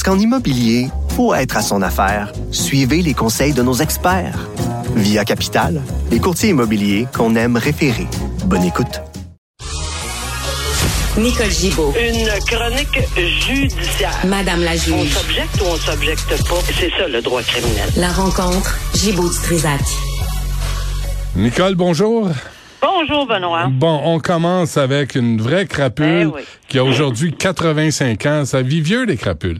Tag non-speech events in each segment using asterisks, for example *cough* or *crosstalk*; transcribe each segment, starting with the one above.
Parce qu'en immobilier, pour être à son affaire, suivez les conseils de nos experts. Via Capital, les courtiers immobiliers qu'on aime référer. Bonne écoute. Nicole Gibaud. Une chronique judiciaire. Madame la On juge. s'objecte ou on s'objecte pas? C'est ça le droit criminel. La rencontre. Gibaud du Trisac. Nicole, bonjour. Bonjour Benoît. Bon, on commence avec une vraie crapule Eh oui. qui a aujourd'hui 85 ans. Ça vit vieux, les crapules.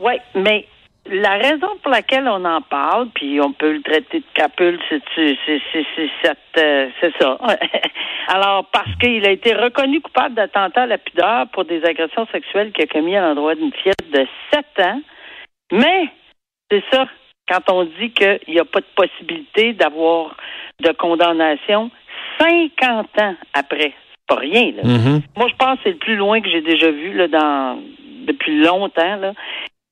Oui, mais la raison pour laquelle on en parle, puis on peut le traiter de capule, c'est euh, ça. *laughs* Alors parce qu'il a été reconnu coupable d'attentat à la pudeur pour des agressions sexuelles qu'il a commis à l'endroit d'une fillette de 7 ans. Mais c'est ça, quand on dit qu'il n'y a pas de possibilité d'avoir de condamnation 50 ans après. C'est pas rien, là. Mhm. Moi, je pense que c'est le plus loin que j'ai déjà vu là, dans depuis longtemps. Là.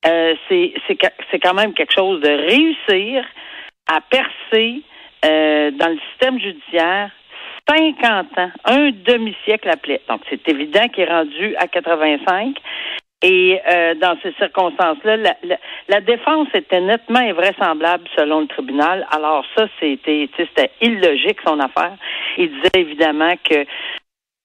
Euh, c'est c'est ca- c'est quand même quelque chose de réussir à percer euh, dans le système judiciaire 50 ans, un demi-siècle appelé. Donc, c'est évident qu'il est rendu à 85. Et euh, dans ces circonstances-là, la, la, la défense était nettement invraisemblable selon le tribunal. Alors ça, c'était illogique son affaire. Il disait évidemment que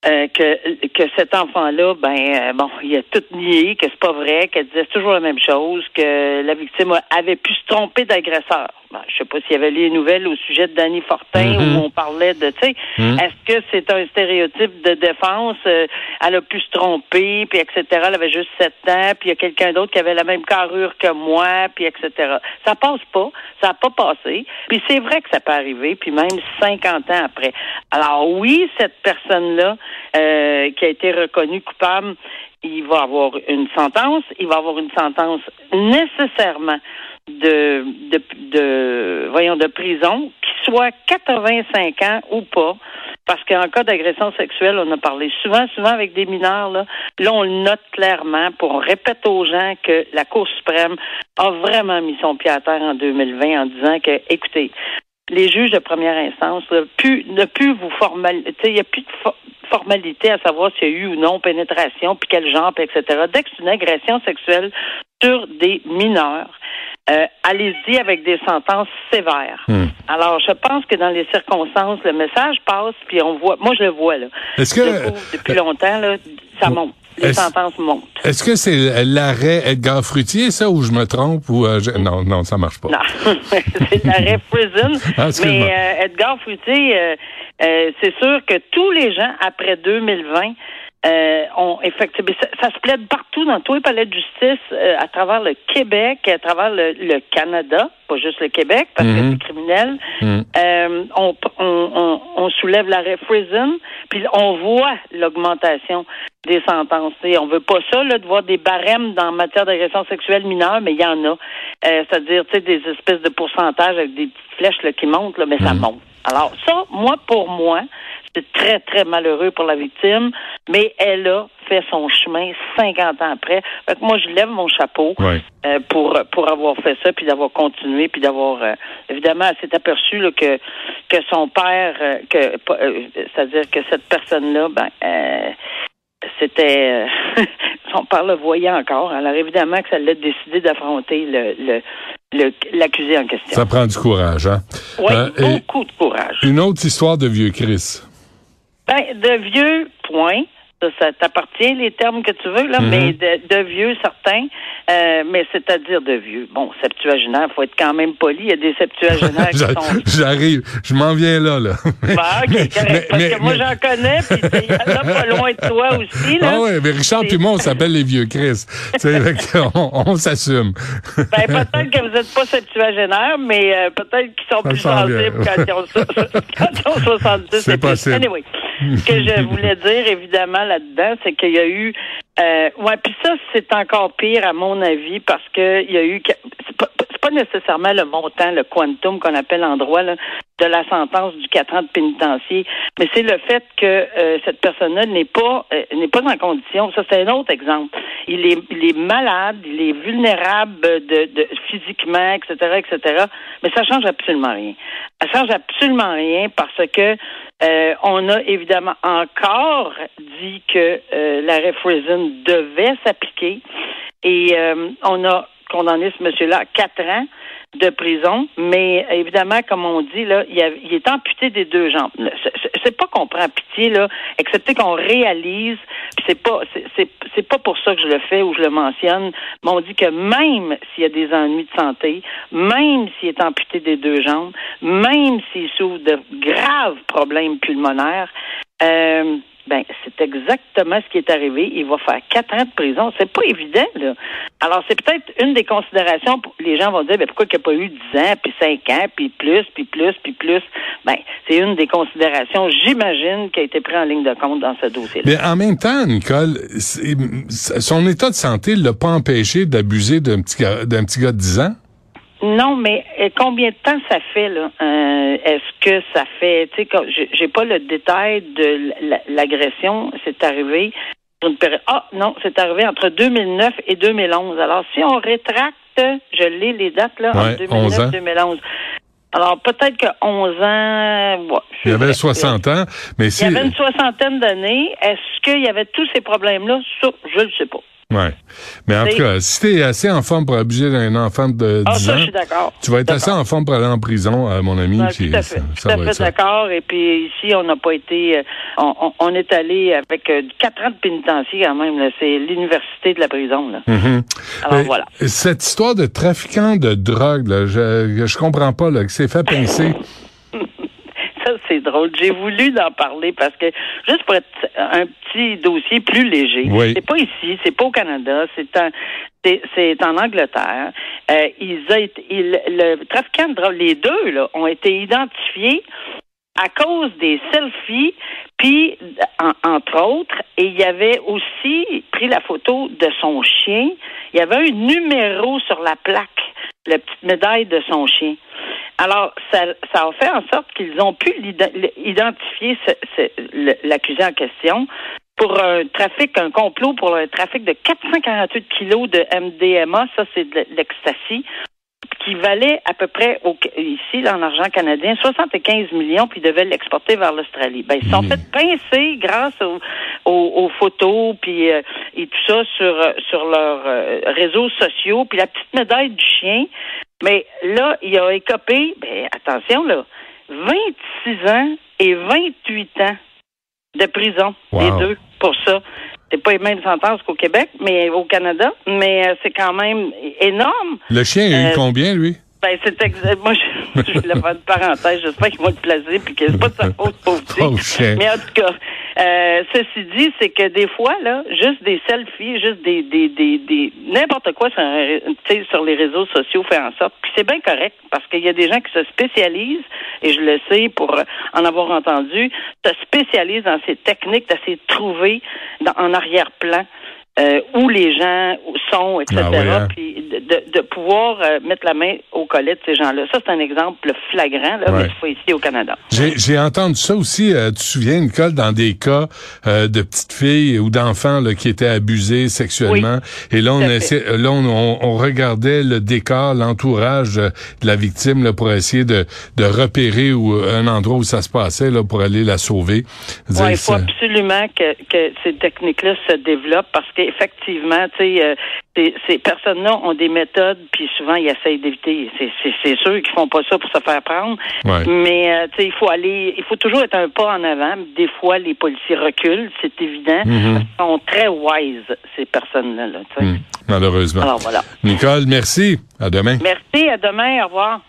euh, que, que cet enfant-là, ben euh, bon, il a tout nié, que c'est pas vrai, qu'elle disait toujours la même chose, que la victime avait pu se tromper d'agresseur. Ben, je sais pas s'il y avait les nouvelles au sujet de Danny Fortin Mhm. où on parlait de, tu sais, Mhm. est-ce que c'est un stéréotype de défense? euh, elle a pu se tromper, puis etc. Elle avait juste 7 ans, puis il y a quelqu'un d'autre qui avait la même carrure que moi, puis etc. Ça passe pas, ça n'a pas passé. Puis c'est vrai que ça peut arriver, puis même 50 ans après. Alors oui, cette personne-là euh, qui a été reconnue coupable, il va avoir une sentence, il va avoir une sentence nécessairement de, voyons de prison, qui soit 85 ans ou pas, parce qu'en cas d'agression sexuelle, on a parlé souvent, souvent avec des mineurs, là, on le note clairement pour on répète aux gens que la Cour suprême a vraiment mis son pied à terre en 2020 en disant que, écoutez, les juges de première instance ne plus vous formaliser, il n'y a plus de fo- formalité à savoir s'il y a eu ou non pénétration, puis quel genre, puis etc. Dès que c'est une agression sexuelle sur des mineurs, euh, allez-y avec des sentences sévères. Hmm. Alors, je pense que dans les circonstances, le message passe, puis on voit, moi je le vois là. Est-ce le que, depuis longtemps là, ça monte, les sentences montent. est-ce que c'est l'arrêt Edgar Fruitier, ça, ou je me trompe, ou euh, je- non, non, ça marche pas. Non, *laughs* c'est l'arrêt prison. *laughs* Ah, mais euh, Edgar Fruitier, euh, euh, c'est sûr que tous les gens après 2020 euh, ont effectivement ça, ça se plaide partout dans tous les palais de justice euh, à travers le Québec, à travers le, le Canada, pas juste le Québec parce que Mhm. c'est criminel. Mhm. Euh, on, on, on, on soulève l'arrêt prison, puis on voit l'augmentation des sentences. Et on veut pas ça, là, de voir des barèmes dans matière d'agression sexuelle mineure, mais il y en a. Euh, C'est-à-dire, tu sais, des espèces de pourcentages avec des petites flèches là, qui montent, là, mais ça Mhm. monte. Alors, ça, moi, pour moi, c'est très, très malheureux pour la victime, mais elle a fait son chemin 50 ans après. Fait que moi, je lève mon chapeau Ouais. euh, pour pour avoir fait ça, puis d'avoir continué, puis d'avoir euh, évidemment, elle s'est aperçue là, que que son père, euh, que c'est-à-dire que cette personne-là, ben c'était euh, *laughs* son père le voyait encore. Alors évidemment que ça l'a décidé d'affronter le l'accusé en question. Ça prend du courage, hein? Oui, Euh, beaucoup de courage. une autre histoire de vieux Chris. Ben, de vieux, point. Ça, ça t'appartient, les termes que tu veux, là, Mhm. mais de, de vieux, certains. Euh, mais c'est-à-dire de vieux. Bon, septuagénaire, faut être quand même poli. Il y a des septuagénaires qui *laughs* sont... J'arrive, je m'en viens là, là. Bah, ok, *laughs* correct. Mais- Parce mais- que moi, j'en connais, puis il y en a pas loin de toi aussi, là. Ah ouais, mais Richard puis moi, on s'appelle les vieux Chris. Qu'on- on, s'assume. Ben, peut-être que vous n'êtes pas septuagénaire, mais euh, peut-être qu'ils sont Ça plus sensibles quand ils ont, so- *laughs* quand ils ont 70 C'est possible. Anyway, ce que je voulais dire, évidemment, là-dedans, c'est qu'il y a eu Euh, ouais, puis ça, c'est encore pire à mon avis parce que il y a eu pas, nécessairement le montant, le quantum qu'on appelle en droit de la sentence du 4 ans de pénitencier, mais c'est le fait que euh, cette personne-là n'est pas euh, n'est pas en condition. Ça, c'est un autre exemple. Il est il est malade, il est vulnérable de, physiquement, etc., etc. Mais ça change absolument rien. Ça change absolument rien parce que euh, on a évidemment encore dit que l'arrêt Friesen devait s'appliquer et on a condamné ce monsieur-là à quatre ans de prison, mais évidemment, comme on dit, là, il, est amputé des deux jambes. C'est- pas qu'on prend pitié, là, excepté qu'on réalise, c'est pas c'est pas pour ça que je le fais ou je le mentionne, mais on dit que même s'il y a des ennuis de santé, même s'il est amputé des deux jambes, même s'il souffre de graves problèmes pulmonaires, euh, ben, c'est exactement ce qui est arrivé. Il va faire quatre ans de prison. C'est pas évident, là. Alors, c'est peut-être une des considérations. Les gens vont dire, ben, pourquoi il n'y a pas eu dix ans, puis cinq ans, puis plus, puis plus, puis plus? Ben, c'est une des considérations, j'imagine, qui a été prise en ligne de compte dans ce dossier-là. Mais en même temps, Nicole, son état de santé l'a pas empêché d'abuser d'un petit gars, petit gars de 10 ans? Non, mais euh, combien de temps ça fait là? Euh, Est-ce que ça fait Tu sais, j'ai pas le détail de la- l'agression. C'est arrivé sur une période. Ah non, c'est arrivé entre 2009 et 2011. Alors si on rétracte, je l'ai les dates là Ouais, entre 11 ans. 2009 et 2011. Alors peut-être que 11 ans. ouais, Il c'est avait vrai. 60 ans, mais Il si. y avait une soixantaine d'années. Est-ce qu'il y avait tous ces problèmes-là? Ça, je le sais pas. Ouais. Mais en tout cas, si t'es assez en forme pour abuser d'un enfant de 10 Ah ça, ans, je suis d'accord. tu vas être assez en forme pour aller en prison, euh, mon ami. Ouais, puis tout à fait, ça tout à va fait d'accord. Et puis ici, on n'a pas été, euh, on, on- on est allé avec euh, quatre ans de pénitencier quand même. C'est l'université de la prison. Là. Mhm. Alors Mais voilà. Cette histoire de trafiquant de drogue, là, je, je comprends pas, là, que c'est fait pincer. C'est drôle. J'ai voulu en parler parce que, juste pour être un petit dossier plus léger, Oui. c'est pas ici, c'est pas au Canada, c'est en, c'est, c'est en Angleterre. Euh, ils été- le trafiquant de drogue, les deux, là, ont été identifiés à cause des selfies, puis, en- entre autres, et il avait aussi pris la photo de son chien. Il y avait un numéro sur la plaque, la petite médaille de son chien. Alors, ça, ça a fait en sorte qu'ils ont pu identifier l'accusé en question pour un trafic, un complot pour un trafic de 448 kilos de MDMA, ça c'est de l'ecstasy, qui valait à peu près au, ici, en argent canadien, 75 millions, puis devaient l'exporter vers l'Australie. Ben, ils se sont fait pincer grâce aux, aux- aux photos, puis euh, et tout ça sur, euh, sur leurs euh, réseaux sociaux, puis la petite médaille du chien. Mais là, il a écopé, ben, attention, là, 26 ans et 28 ans de prison, Wow. les deux, pour ça. C'est pas les mêmes sentences qu'au Québec, mais au Canada, mais euh, c'est quand même énorme. Le chien a eu Euh, combien, lui? Ben, c'est exa- *laughs* Moi, je, je voulais faire une parenthèse. J'espère qu'ils vont le placer puis que c'est pas de sa *laughs* faute, pauvre chien. Mais en tout cas, euh, ceci dit, c'est que des fois, là, juste des selfies, juste des, des, des, des n'importe quoi sur, sur les réseaux sociaux fait en sorte. Puis c'est bien correct parce qu'il y a des gens qui se spécialisent, et je le sais pour en avoir entendu, se spécialisent dans ces techniques de trouver dans- en arrière-plan. euh, où les gens sont, etc. Ah oui, hein? Puis de, pouvoir euh, mettre la main au collet de ces gens-là. Ça, c'est un exemple flagrant, là, Ouais. mais ici au Canada. J'ai entendu ça aussi, euh, tu te souviens, Nicole, dans des cas euh, de petites filles ou d'enfants qui étaient abusés sexuellement. Et là, on, essaie, là on, on- on regardait le décor, l'entourage euh, de la victime là, pour essayer de, de repérer où, un endroit où ça se passait là, pour aller la sauver. Ouais, il faut absolument que, que ces techniques-là se développent parce qu'effectivement, tu sais, euh, ces, ces personnes-là ont des méthodes, puis souvent ils essayent d'éviter. C'est, sûr qu'ils font pas ça pour se faire prendre, Ouais. mais euh, tu sais, il faut aller, il faut toujours être un pas en avant. Des fois, les policiers reculent, c'est évident. Mhm. Ils sont très wise ces personnes-là. là. Hum, malheureusement. Alors voilà. Nicole, merci. À demain. Merci, à demain, au revoir.